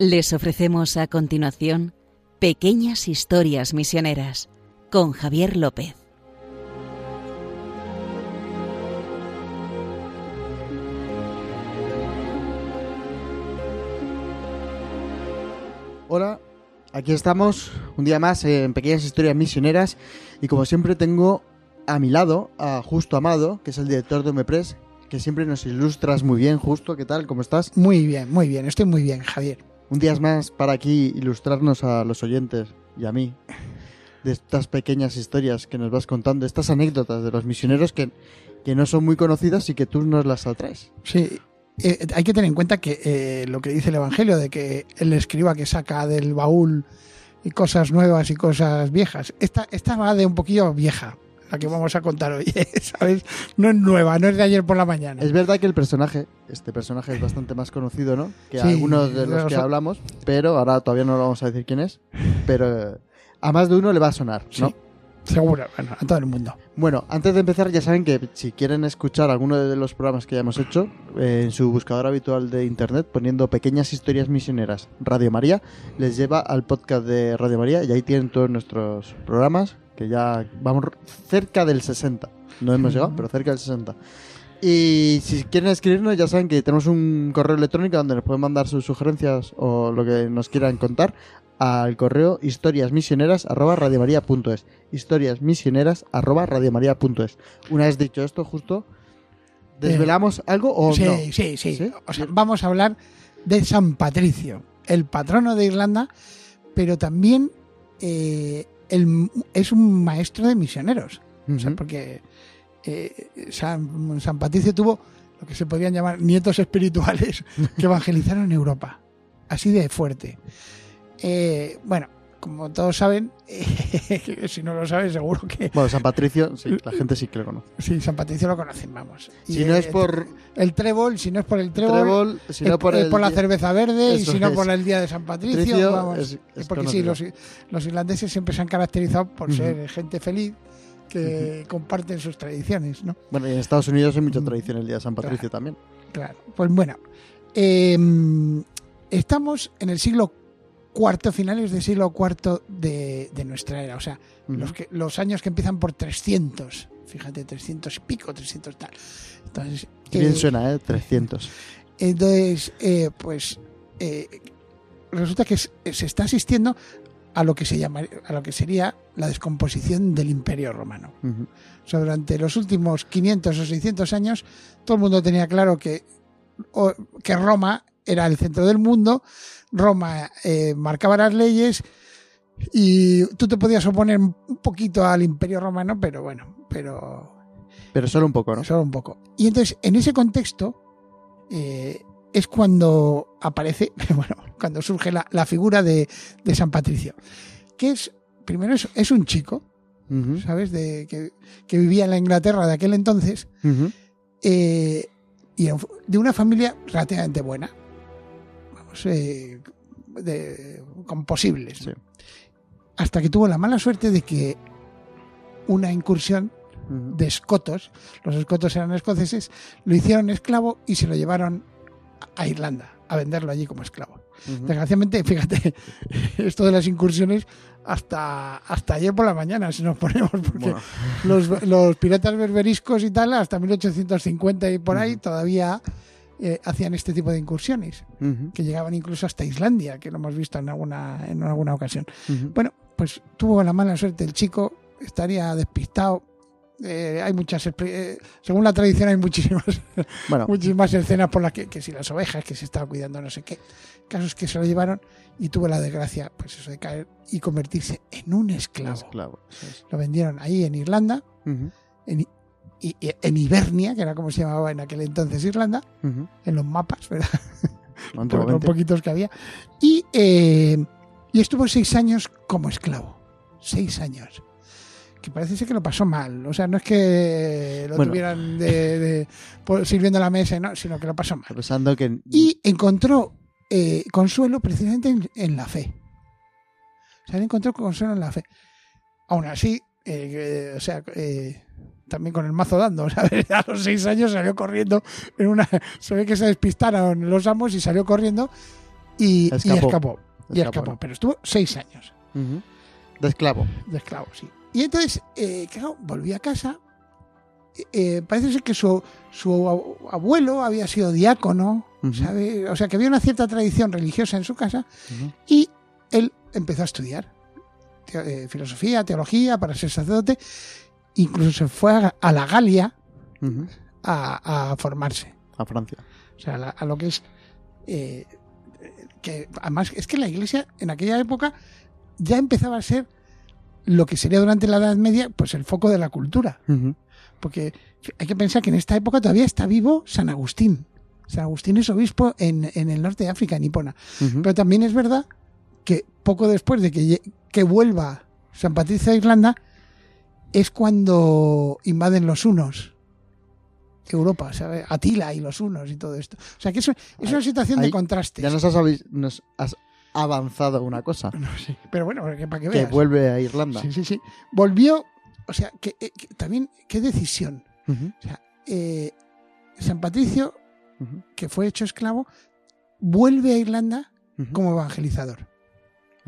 Les ofrecemos a continuación Pequeñas Historias Misioneras con Javier López. Hola, aquí estamos un día más en Pequeñas Historias Misioneras y como siempre tengo a mi lado a Justo Amado, que es el director de Omepress, que siempre nos ilustras muy bien. Justo, ¿qué tal? ¿Cómo estás? Muy bien, muy bien, estoy muy bien, Javier. Un día más para aquí ilustrarnos a los oyentes y a mí de estas pequeñas historias que nos vas contando, estas anécdotas de los misioneros que, que no son muy conocidas y que tú nos las atraes. Sí, eh, hay que tener en cuenta que eh, lo que dice el Evangelio, de que el escriba que saca del baúl y cosas nuevas y cosas viejas, esta, esta va de un poquillo vieja, la que vamos a contar hoy, ¿sabes? No es nueva, no es de ayer por la mañana. Es verdad que el personaje, este personaje es bastante más conocido, ¿no? Que Sí, algunos de los los- que hablamos, pero ahora todavía no lo vamos a decir quién es, pero eh, a más de uno le va a sonar, ¿no? Sí. Seguro, bueno, a todo el mundo. Bueno, antes de empezar ya saben que si quieren escuchar alguno de los programas que ya hemos hecho eh, en su buscador habitual de internet poniendo pequeñas historias misioneras Radio María, les lleva al podcast de Radio María y ahí tienen todos nuestros programas que ya vamos cerca del 60. No hemos llegado, pero cerca del 60. Y si quieren escribirnos, ya saben que tenemos un correo electrónico donde nos pueden mandar sus sugerencias o lo que nos quieran contar al correo historiasmisioneras@radiomaria.es. Historiasmisioneras@radiomaria.es. Una vez dicho esto, justo desvelamos algo o sí, no. sí, sí, ¿Sí? O sea, vamos a hablar de San Patricio, el patrono de Irlanda, pero también eh, el- es un maestro de misioneros. O sea, Ujú. porque eh, San, San Patricio tuvo lo que se podrían llamar nietos espirituales que evangelizaron Europa. Así de fuerte. Eh, bueno, como todos saben, si no lo saben, seguro que Bueno, San Patricio, sí, la gente sí que lo conoce. sí, San Patricio lo conocen, vamos. Si no es por el trébol, si no es por el trébol, Trébol, si no por el por la cerveza verde y si no es. por el día de San Patricio, Patricio vamos. es- es porque sí, los, los irlandeses siempre se han caracterizado por ser gente feliz que comparten sus tradiciones, ¿no? Bueno, y en Estados Unidos hay mucha tradición el día de San Patricio también. Claro. Pues bueno, eh, estamos en el siglo IV, finales del siglo IV de, de nuestra era, o sea, los, que, los años que empiezan por 300, fíjate, 300 y pico, 300 tal. Entonces, Qué bien eh, suena, ¿eh? 300. Entonces, eh, pues eh, resulta que se está asistiendo a lo que se llama, a lo que sería la descomposición del Imperio Romano. Ujú. O sea, durante los últimos 500 o 600 años, todo el mundo tenía claro que, o- que Roma era el centro del mundo, Roma eh, marcaba las leyes y tú te podías oponer un poquito al Imperio Romano, pero bueno, pero Pero solo un poco, ¿no? Solo un poco. Y entonces, en ese contexto, eh, es cuando aparece, bueno, cuando surge la, la figura de, de San Patricio. Que es, primero, es, es un chico. ¿sabes? De, que, que vivía en la Inglaterra de aquel entonces, eh, y de una familia relativamente buena. Vamos, eh, de- con posibles. Sí. Hasta que tuvo la mala suerte de que una incursión de escotos, los escotos eran escoceses, lo hicieron esclavo y se lo llevaron a Irlanda a venderlo allí como esclavo. Desgraciadamente, fíjate, esto de las incursiones hasta, hasta ayer por la mañana, si nos ponemos, porque Bueno, los, los piratas berberiscos y tal, hasta 1850 y por ahí, todavía eh, hacían este tipo de incursiones, que llegaban incluso hasta Islandia, que lo hemos visto en alguna, en alguna ocasión. Bueno, pues tuvo la mala suerte el chico, estaría despistado. Eh, hay muchas, eh, según la tradición, hay muchísimas, Bueno, muchísimas escenas por las que, que si las ovejas, que se estaba cuidando, no sé qué. Casos que se lo llevaron y tuvo la desgracia, pues eso, de caer y convertirse en un esclavo. Lo vendieron ahí en Irlanda, en, I- y- y- en Hibernia, que era como se llamaba en aquel entonces Irlanda, en los mapas, ¿verdad? por los poquitos que había. Y, eh, y estuvo seis años como esclavo. Seis años. Que parece ser que lo pasó mal. O sea, no es que lo Bueno. tuvieran de, de- sirviendo a la mesa, no, sino que lo pasó mal. Pensando que Y encontró eh, consuelo precisamente en, en la fe. O sea, él encontró consuelo en la fe. Aún así, eh, o sea, también con el mazo dando, ¿sabes? A los seis años salió corriendo en una... Se ve que se despistaron los amos y salió corriendo y y Escapó. escapó. Y Escapó, escapó. ¿no? Pero estuvo seis años Ujú. De esclavo. de esclavo, sí. Y entonces, eh, claro, volvió a casa. Eh, parece ser que su, su ab- abuelo había sido diácono. ¿sabe? O sea, que había una cierta tradición religiosa en su casa Ujú. y él empezó a estudiar eh, filosofía, teología para ser sacerdote. Incluso se fue a, a la Galia a, a formarse. A Francia. O sea, a, la- a lo que es. eh, que además es que la iglesia en aquella época ya empezaba a ser lo que sería durante la Edad Media, pues el foco de la cultura. Porque hay que pensar que en esta época todavía está vivo San Agustín. San Agustín es obispo en, en el norte de África, en Hipona. Pero también es verdad que poco después de que, que vuelva San Patricio a Irlanda, es cuando invaden los hunos Europa, ¿sabes? Atila y los unos y todo esto. O sea que eso es una situación de ahí contrastes. Ya nos has, nos has avanzado una cosa. No sé, Pero bueno, para que vuelve a Irlanda. Sí, sí, sí. Volvió, o sea, que, eh, que también, qué decisión. Ujú. O sea, eh, San Patricio, que fue hecho esclavo, vuelve a Irlanda como evangelizador,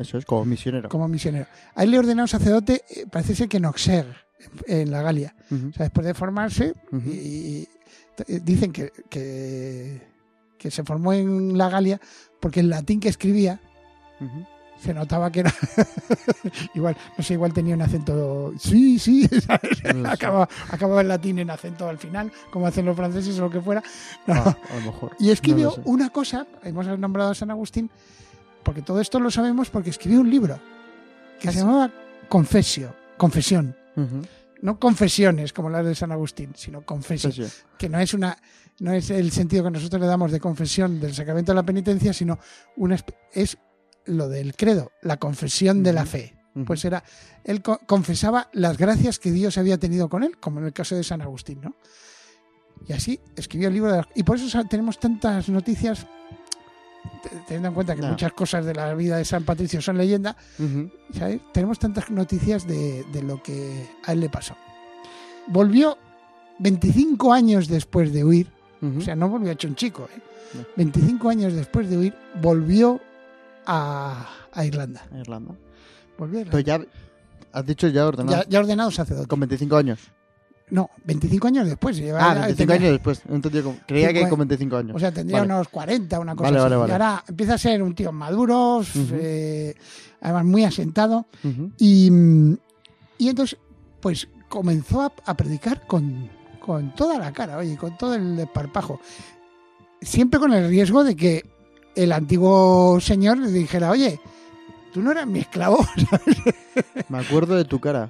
Eso es, como misionero. como misionero. A él le ordenaron sacerdote, eh, parece ser que en Auxerre, en la Galia. O sea, después de formarse, y, dicen que, que, que se formó en la Galia porque el latín que escribía se notaba que era igual, no sé, igual tenía un acento sí, sí, ¿sabes? No acababa, acababa el latín en acento al final, como hacen los franceses o lo que fuera. No. Ah, a lo mejor. Y escribió No lo una cosa, hemos nombrado a San Agustín, porque todo esto lo sabemos porque escribió un libro que se llamaba Confesio, Confesión. No confesiones como las de San Agustín, sino confesión. Que no es una no es el sentido que nosotros le damos de confesión del sacramento de la penitencia, sino una es lo del credo, la confesión de la fe. Pues era él co- confesaba las gracias que Dios había tenido con él, como en el caso de San Agustín, ¿no? Y así escribió el libro de las- y por eso tenemos tantas noticias teniendo en cuenta que muchas cosas de la vida de San Patricio son leyenda. ¿sabes? Tenemos tantas noticias de, de lo que a él le pasó. Volvió 25 años después de huir, o sea, no volvió hecho un chico, ¿eh? No. 25 años después de huir, volvió a, a Irlanda. A Irlanda. Volvió a Pero Irlanda. ya has dicho ya ordenado. Ya, ya ordenado sacerdote. Con 25 años. No, 25 años después. lleva- Ah, ya 25 tenía- años después. Cómo- Creía que con 25 años. O sea, tendría Vale. unos 40, una cosa Vale, así. vale, vale. Y ahora empieza a ser un tío maduro, eh, además muy asentado. Y, y entonces, pues comenzó a, a predicar con, con toda la cara, oye, con todo el desparpajo. Siempre con el riesgo de que el antiguo señor le dijera, oye, tú no eras mi esclavo. Me acuerdo de tu cara.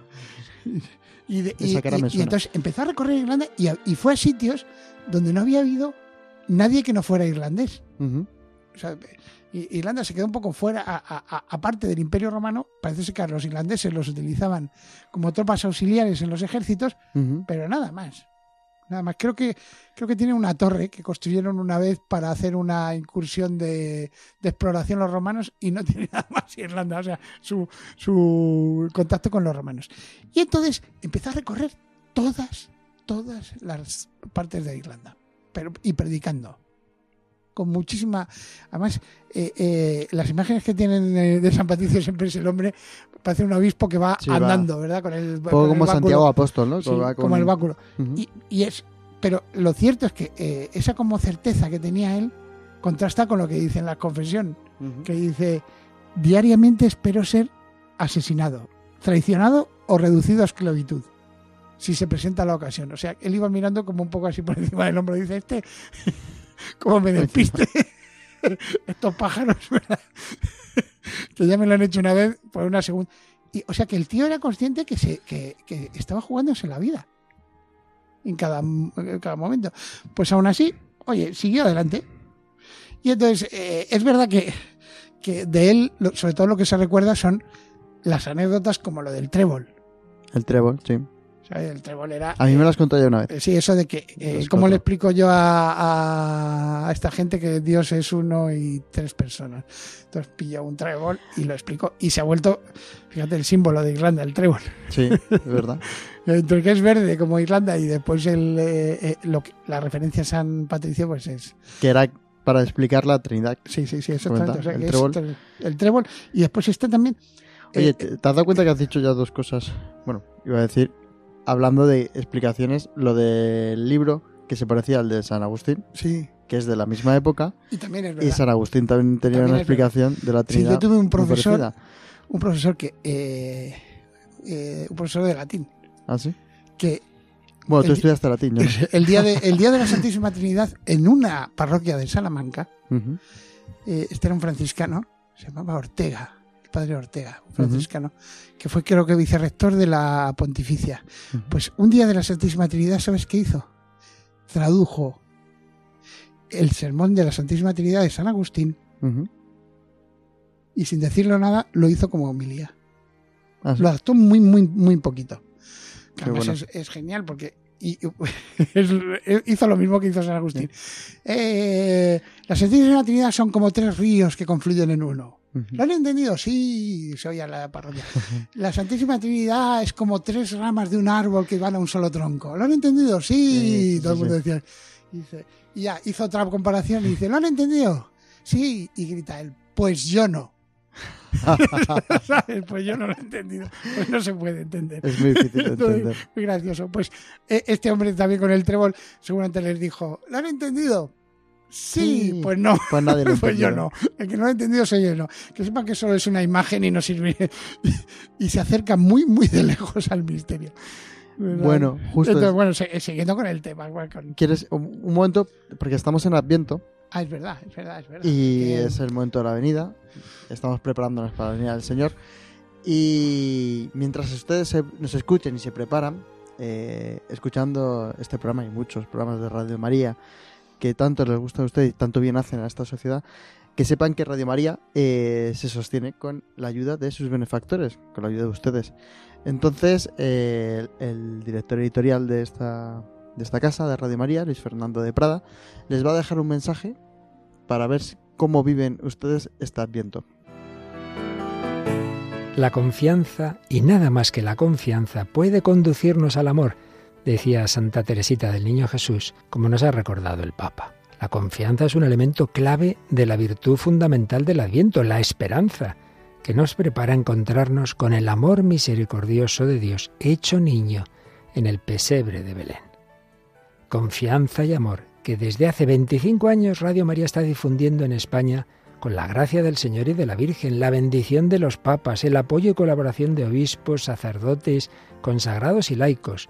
Y, de- Esa y- cara y- me y suena. entonces empezó a recorrer Irlanda y, fue a sitios donde no había habido nadie que no fuera irlandés. O sea, Irlanda se quedó un poco fuera, aparte del Imperio Romano, parece ser que a los irlandeses los utilizaban como tropas auxiliares en los ejércitos, pero nada más. Nada más. Creo que, creo que tiene una torre que construyeron una vez para hacer una incursión de, exploración los romanos y no tiene nada más Irlanda, o sea, su, su contacto con los romanos. Y entonces empezó a recorrer todas, todas las partes de Irlanda, pero, y predicando. Con muchísima. Además, eh, eh, las imágenes que tienen eh, de San Patricio siempre es el hombre, parece un obispo que va Sí, va. andando, ¿verdad? Con el, con poco el como. Santiago Apóstol, ¿no? Sí, va con- como el báculo. Y, y es, pero lo cierto es que eh, esa como certeza que tenía él contrasta con lo que dice en la confesión, que dice, diariamente espero ser asesinado, traicionado o reducido a esclavitud, si se presenta la ocasión. O sea, él iba mirando como un poco así por encima del hombro, dice, este, ¿cómo me despiste? Estos pájaros, ¿verdad? que ya me lo han hecho una vez por una segunda. Y, o sea, que el tío era consciente que, se, que, que estaba jugándose la vida en cada, en cada momento. Pues aún así, oye, siguió adelante. Y entonces, eh, es verdad que, que de él, sobre todo lo que se recuerda son las anécdotas como lo del trébol. El trébol, sí. El trébol era... A mí me lo has contado ya una vez. eh, Sí, eso de que, eh, ¿cómo le explico yo a, esta gente que Dios es uno y tres personas? Entonces pilló un trébol y lo explicó y se ha vuelto, fíjate, el símbolo de Irlanda, el trébol. Sí, es verdad. Entre que es verde como Irlanda y después el, eh, eh, lo que- la referencia a San Patricio, pues es... Que era para explicar la Trinidad. Sí, sí, sí, exactamente. O sea, el es trébol. el trébol. Y después está también. Oye, eh, ¿te, te has dado cuenta que has dicho ya dos cosas? Bueno, iba a decir, hablando de explicaciones, lo del libro que se parecía al de San Agustín, sí, que es de la misma época, y también es y verdad. San Agustín también tenía También una explicación de la Sí, Trinidad. yo tuve un profesor, un profesor que. eh, eh, un profesor de latín. ¿Ah, sí? Que Bueno, tú estudiaste latín, no. el día, de, el día de la Santísima Trinidad, en una parroquia de Salamanca, eh, este era un franciscano, se llamaba Ortega, padre Ortega, un franciscano, que fue creo que vicerrector de la pontificia. Pues un día de la Santísima Trinidad, ¿sabes qué hizo? Tradujo el sermón de la Santísima Trinidad de San Agustín y sin decirlo nada lo hizo como homilía. Ah, sí. Lo adaptó muy, muy, muy poquito. Bueno. es, es genial porque y- es- hizo lo mismo que hizo San Agustín. Eh, la Santísima Trinidad son como tres ríos que confluyen en uno. ¿Lo han entendido? Sí, se oía la parroquia. La Santísima Trinidad es como tres ramas de un árbol que van a un solo tronco. ¿Lo han entendido? Sí, Sí, todo el mundo sí. decía. Y, dice- y ya hizo otra comparación y dice, ¿lo han entendido? Sí, y grita él, pues yo no. ¿Sabes? Pues yo no lo he entendido. Pues no se puede entender. Es muy difícil de entender. Muy gracioso. Pues eh, este hombre también con el trébol seguramente les dijo, ¿lo han entendido? Sí, Sí. pues no. Pues nadie lo Pues yo no. El que no lo ha entendido soy yo no. Que sepan que solo es una imagen y no sirve. y se acerca muy, muy de lejos al misterio. ¿Verdad? Bueno, justo Entonces, es- bueno, se- siguiendo con el tema. con- ¿Quieres un, un momento? Porque estamos en Adviento Ah, es verdad, es verdad, es verdad. y Que- es el momento de la venida. Estamos preparándonos para la venida del Señor. Y mientras ustedes se- nos escuchen y se preparan, eh, escuchando este programa y muchos programas de Radio María que tanto les gusta a ustedes y tanto bien hacen a esta sociedad, que sepan que Radio María eh, se sostiene con la ayuda de sus benefactores, con la ayuda de ustedes. Entonces, eh, el, director editorial de esta, de esta casa, de Radio María, Luis Fernando de Prada, les va a dejar un mensaje para ver cómo viven ustedes este Adviento. La confianza, y nada más que la confianza, puede conducirnos al amor, decía Santa Teresita del Niño Jesús, como nos ha recordado el Papa. La confianza es un elemento clave de la virtud fundamental del Adviento, la esperanza, que nos prepara a encontrarnos con el amor misericordioso de Dios hecho niño en el pesebre de Belén. Confianza y amor que desde hace 25 años Radio María está difundiendo en España con la gracia del Señor y de la Virgen, la bendición de los papas, el apoyo y colaboración de obispos, sacerdotes, consagrados y laicos,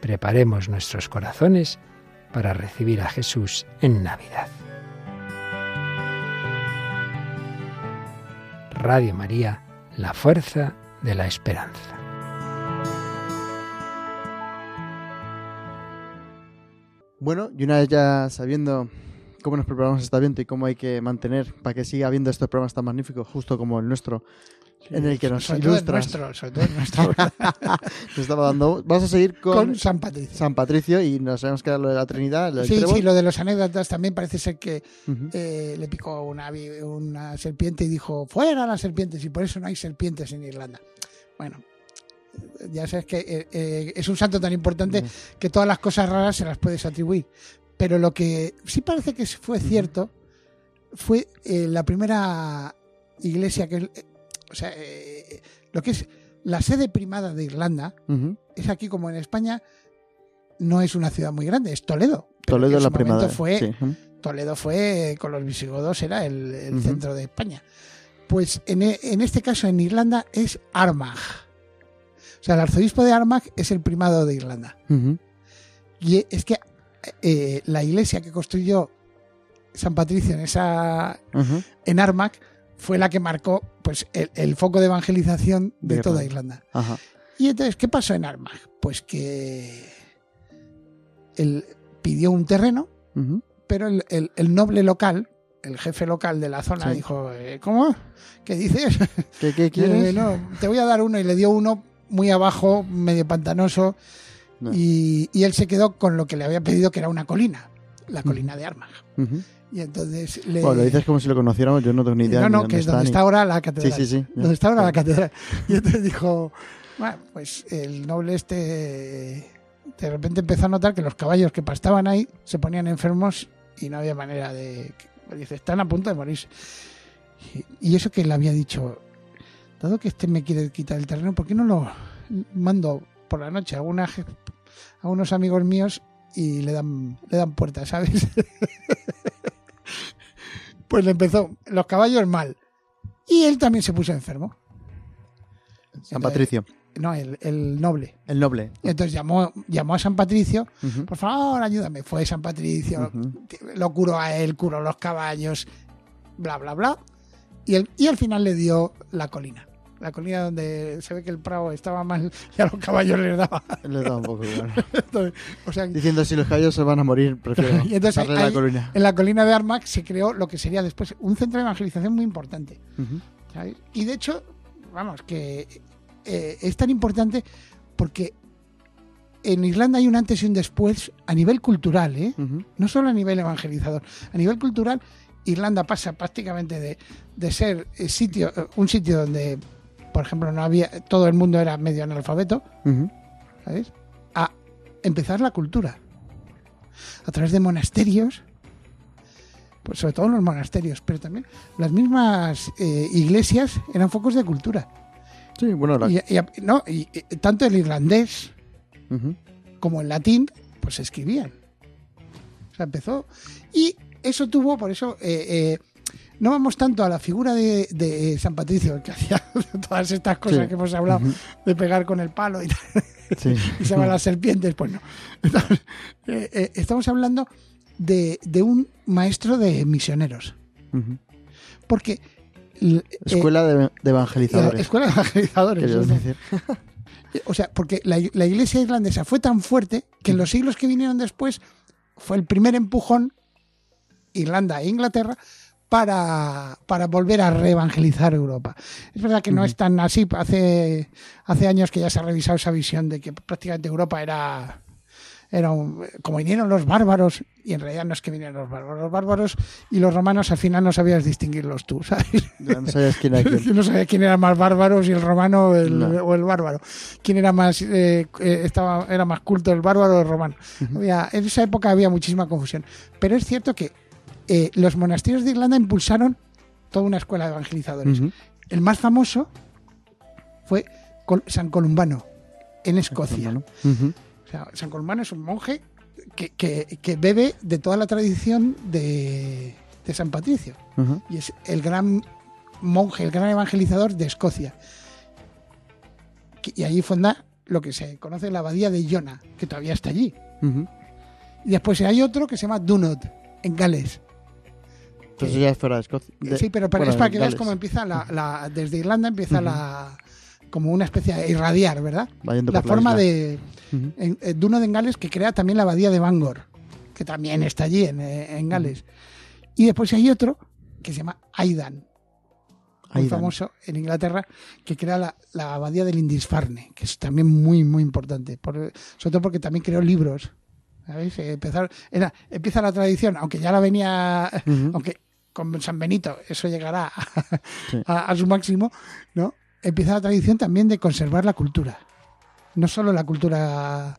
Preparemos nuestros corazones para recibir a Jesús en Navidad. Radio María, la fuerza de la esperanza. Bueno, y una vez ya sabiendo cómo nos preparamos este Adviento y cómo hay que mantener para que siga habiendo estos programas tan magníficos, justo como el nuestro, en el que nos sobre todo el ilustras. nuestro, sobre todo el nuestro, Nos estaba dando. Vamos a seguir con, con San Patricio. San Patricio y nos sabemos que era lo de la Trinidad, lo del Sí, trébol. sí, lo de los anécdotas también parece ser que eh, le picó una, una serpiente y dijo, fuera las serpientes, y por eso no hay serpientes en Irlanda. Bueno, ya sabes que eh, eh, es un santo tan importante que todas las cosas raras se las puedes atribuir. Pero lo que sí parece que fue cierto fue la primera iglesia que... eh, o sea, eh, lo que es la sede primada de Irlanda, es aquí como en España, no es una ciudad muy grande, es Toledo. Toledo en es la primera. Fue, sí. Toledo fue, con los visigodos, era el, centro de España. Pues en, e- en este caso, en Irlanda, es Armagh. O sea, el arzobispo de Armagh es el primado de Irlanda. Y es que eh, la iglesia que construyó San Patricio en, esa, en Armagh fue la que marcó pues, el, el foco de evangelización de, De toda Irlanda. Ajá. Y entonces, ¿qué pasó en Armagh? Pues que él pidió un terreno pero el, el- el noble local el jefe local de la zona Sí. dijo, eh, ¿cómo? ¿Qué dices? ¿Qué, qué quieres? no, te voy a dar uno y le dio uno muy abajo, medio pantanoso, No. y, y él se quedó con lo que le había pedido, que era una colina, la colina de Armagh. Ujú. Y entonces le... Bueno, lo dices como si lo conociéramos, yo no tengo ni idea. no, ni no, dónde que es donde ni- está ahora la Sí, catedral. sí, sí. Donde está ahora la catedral. Y entonces dijo, bueno, pues el noble este de repente empezó a notar que los caballos que pastaban ahí se ponían enfermos y no había manera de... Dice, están a punto de morirse. Y eso que le había dicho, dado que este me quiere quitar el terreno, ¿por qué no lo mando por la noche a, a unos amigos míos y le dan, le dan puerta, ¿sabes? pues le empezó los caballos mal. Y él también se puso enfermo. San Patricio, No, el, el noble. el noble. Entonces llamó, llamó a San Patricio, por favor, ayúdame. Fue San Patricio, lo curó a él, curó los caballos, bla, bla, bla. Y, el, y al final le dio la colina. La colina donde se ve que el prado estaba mal y a los caballos les daba. Le da un poco igual. Entonces, o sea, Diciendo si los caballos se van a morir, prefiero Y entonces darle ahí- la colina. en la colina de Armagh se creó lo que sería después un centro de evangelización muy importante. Y de hecho, vamos, que eh, es tan importante porque en Irlanda hay un antes y un después a nivel cultural, ¿eh? No solo a nivel evangelizador, a nivel cultural, Irlanda pasa prácticamente de, de ser eh, sitio, eh, un sitio donde, por ejemplo, no había, todo el mundo era medio analfabeto. ¿sabes? A empezar la cultura. A través de monasterios, pues sobre todo los monasterios, pero también las mismas eh, iglesias eran focos de cultura. Sí, bueno, la- Y, y- no, y- tanto el irlandés como el latín, pues se escribían. O sea, empezó. Y eso tuvo, por eso, eh, eh, no vamos tanto a la figura de, de San Patricio, que hacía todas estas cosas Sí. que hemos hablado, de pegar con el palo y, tal, Sí. y se van las serpientes, pues no. Entonces, eh, eh, estamos hablando de, de un maestro de misioneros. Porque. eh, Escuela de, evangelizadores. escuela de evangelizadores. querías ¿no? decir. O sea, porque la, la iglesia irlandesa fue tan fuerte que en los siglos que vinieron después fue el primer empujón, Irlanda e Inglaterra, para, para volver a reevangelizar Europa. Es verdad que no es tan así. Hace, hace años que ya se ha revisado esa visión de que prácticamente Europa era, era un- como vinieron los bárbaros, y en realidad no es que vinieron los bárbaros. Los bárbaros y los romanos al final no sabías distinguirlos tú, ¿sabes? No sabías quién era quién. No sabía quién era más bárbaro, si el romano o el, No. o el bárbaro. ¿Quién era más eh, eh, estaba era más culto, el bárbaro o el romano? Había- en esa época había muchísima confusión. Pero es cierto que eh, los monasterios de Irlanda impulsaron toda una escuela de evangelizadores. El más famoso fue Col- San Columbano, en Escocia. O sea, San Columbano es un monje que, que- que bebe de toda la tradición de, de San Patricio y es el gran monje, el gran evangelizador de Escocia. Y allí funda lo que se conoce la abadía de Iona, que todavía está allí. Y después hay otro que se llama Dunod, en Gales. Pero eso ya es fuera de Escocia. De- sí, pero para, bueno, es para que veas cómo empieza la, la- desde Irlanda empieza la como una especie de irradiar, ¿verdad? La forma de en, en Dunod en Gales que crea también la abadía de Bangor, que también está allí en, eh, en Gales. Y después hay otro que se llama Aidan, muy Aidan. famoso en Inglaterra, que crea la, la abadía del Lindisfarne, que es también muy, muy importante. Por- sobre todo porque también creó libros. ¿sabéis? Eh, Empezar, era, empieza la tradición, aunque ya la venía, aunque con San Benito eso llegará a, Sí. a- a su máximo, ¿no? Empieza la tradición también de conservar la cultura. No solo la cultura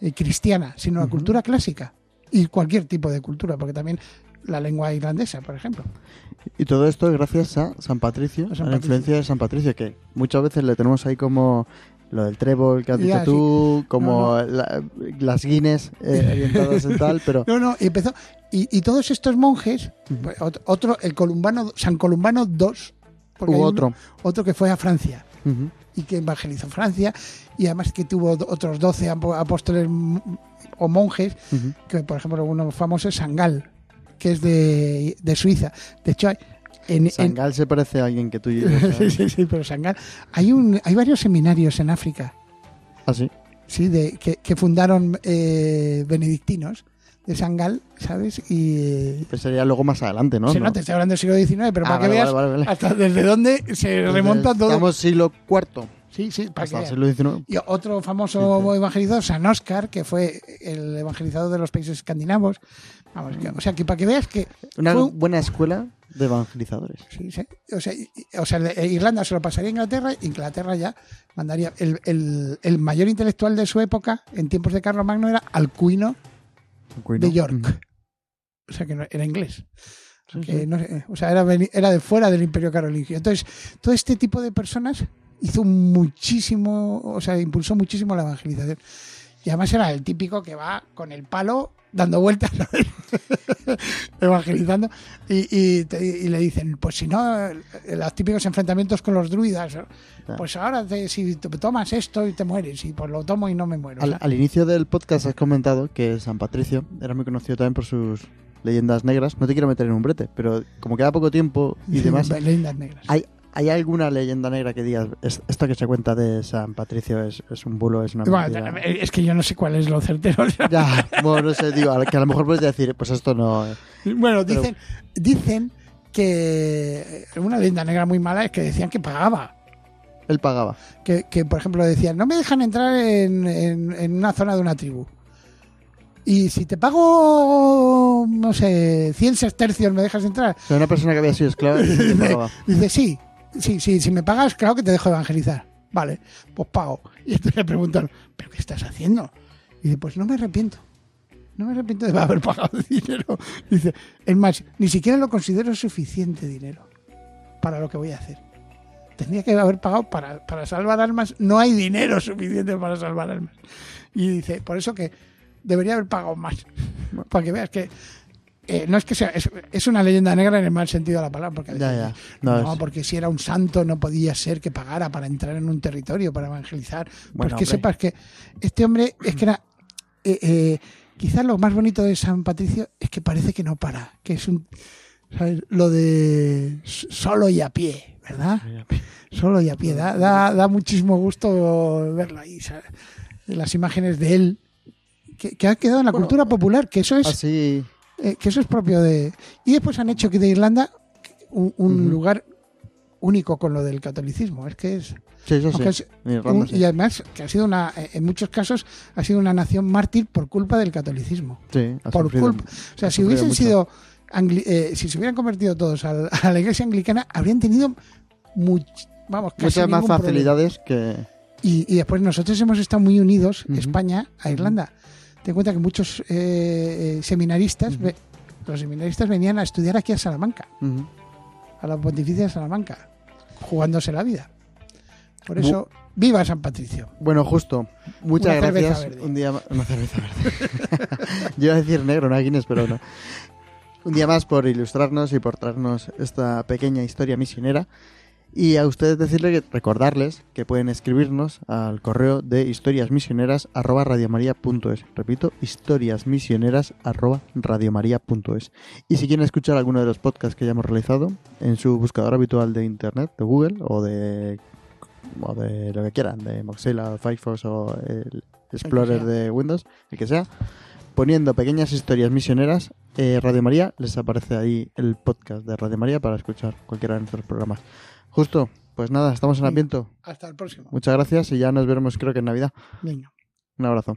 eh, cristiana, sino la cultura clásica. Y cualquier tipo de cultura, porque también la lengua irlandesa, por ejemplo. Y todo esto es gracias a San Patricio, A San a la Patricio. influencia de San Patricio, que muchas veces le tenemos ahí como lo del trébol que has dicho Ya, sí. tú, como No, la- las Guinness eh, orientadas en tal, pero No, no, y empezó. Y, y todos estos monjes, pues, ot- otro, el Columbano, San Columbano II, porque hubo uno- otro. otro que fue a Francia y que evangelizó Francia, y además que tuvo otros 12 apo- apóstoles o monjes, que por ejemplo uno famoso es Sangal, que es de, de Suiza. De hecho, hay, en, en- Sangal se parece a alguien que tú. ¿sabes? sí, sí, sí, pero Sangal, hay, un, hay varios seminarios en África, Ah, sí. sí, de, que, que fundaron eh, benedictinos, de Sangal, ¿sabes? Y Pues sería luego más adelante, ¿no? sí, ¿No? te estoy hablando del siglo XIX, pero Ah, para que veas vale, vale, vale. hasta desde dónde se remonta todo. Estamos siglo IV, Sí, sí, para que hasta el siglo XIX. Y otro famoso evangelizador, San Oscar, que fue el evangelizador de los países escandinavos. Vamos, que- o sea, que para que veas que Una fue buena escuela de evangelizadores. Sí, sí. O sea, o sea, Irlanda se lo pasaría a Inglaterra, Inglaterra ya mandaría. El, el- el mayor intelectual de su época, en tiempos de Carlos Magno, era Alcuino Cuino. de York. O sea, que no, era inglés. Sí, Que sí. no sé, o sea, era, era de fuera del Imperio Carolingio. Entonces, todo este tipo de personas hizo muchísimo, o sea, impulsó muchísimo la evangelización. Y además era el típico que va con el palo dando vueltas, evangelizando. Y, y y le dicen, pues si no, los típicos enfrentamientos con los druidas, ¿no? pues ahora te- si tomas esto y te mueres, y pues lo tomo y no me muero. Al, inicio del podcast has comentado que San Patricio era muy conocido también por sus leyendas negras. No te quiero meter en un brete, pero como queda poco tiempo y demás, Leyendas negras. ¿hay, ¿hay alguna leyenda negra que digas, "Es- esto que se cuenta de San Patricio es, es un bulo, es una Bueno, mentira"? es que yo no sé cuál es lo certero. Ya, bueno, no sé, digo, que a lo mejor puedes decir, pues esto no... Bueno, Pero- dicen, dicen que una leyenda negra muy mala es que decían que pagaba. Él pagaba. Que, que, por ejemplo, decían, no me dejan entrar en, en- en una zona de una tribu. Y si te pago, no sé, 100 sestercios, ¿me dejas entrar? O sea, una persona que había sido esclava pagaba. Dice, sí, sí, sí, si me pagas, claro que te dejo evangelizar. Vale, pues pago. Y entonces le preguntan, ¿pero qué estás haciendo? Y dice, pues no me arrepiento. No me arrepiento de haber pagado dinero. Dice, es más, ni siquiera lo considero suficiente dinero para lo que voy a hacer. Tendría que haber pagado para, para salvar almas. No hay dinero suficiente para salvar almas. Y dice, por eso que debería haber pagado más. Para que veas que eh, no es que sea, es, es una leyenda negra en el mal sentido de la palabra. Porque Ya, ya. No, no, porque si era un santo no podía ser que pagara para entrar en un territorio, para evangelizar. Bueno, pues que hombre. sepas que este hombre es que era... eh, eh, quizás lo más bonito de San Patricio es que parece que no para, que es un... ¿sabes? Lo de solo y a pie, ¿verdad? Solo y a pie. Da, da, da muchísimo gusto verlo ahí. ¿sabes? Las imágenes de él, que, que ha quedado en la Bueno, cultura popular, que eso es Así... eh, que eso es propio de... Y después han hecho que de Irlanda un, un lugar único con lo del catolicismo. Es que es... Sí, eso sí. es un- sí. Y además que ha sido una... eh, En muchos casos ha sido una nación mártir por culpa del catolicismo. Por sufrido- culpa. O sea, si hubiesen mucho. sido... eh, si se hubieran convertido todos al- a, la iglesia anglicana, habrían tenido much- vamos, casi Muchas más problema. facilidades que... Y, y después nosotros hemos estado muy unidos. España, a Irlanda. Ten en cuenta que muchos eh, eh, seminaristas, ve- los seminaristas venían a estudiar aquí a Salamanca, a la Pontificia de Salamanca, jugándose la vida. Por eso, viva San Patricio. Bueno, justo. Muchas Una gracias. verde. Un día más. Una cerveza verde. Yo iba a decir negro, no Guinness, pero no. Un día más por ilustrarnos y por traernos esta pequeña historia misionera. Y a ustedes decirle que recordarles que pueden escribirnos al correo de historiasmisioneras@radiomaria.es. Repito, historiasmisioneras@radiomaria.es. Y si quieren escuchar alguno de los podcasts que ya hemos realizado en su buscador habitual de internet, de Google o de o de lo que quieran, de Mozilla, Firefox o el Explorer de Windows, el que sea, poniendo pequeñas historias misioneras, eh, Radio María, les aparece ahí el podcast de Radio María para escuchar cualquiera de nuestros programas. Justo, pues nada, estamos en Sí. Adviento. Hasta el próximo. Muchas gracias y ya nos veremos creo que en Navidad. Venga. Un abrazo.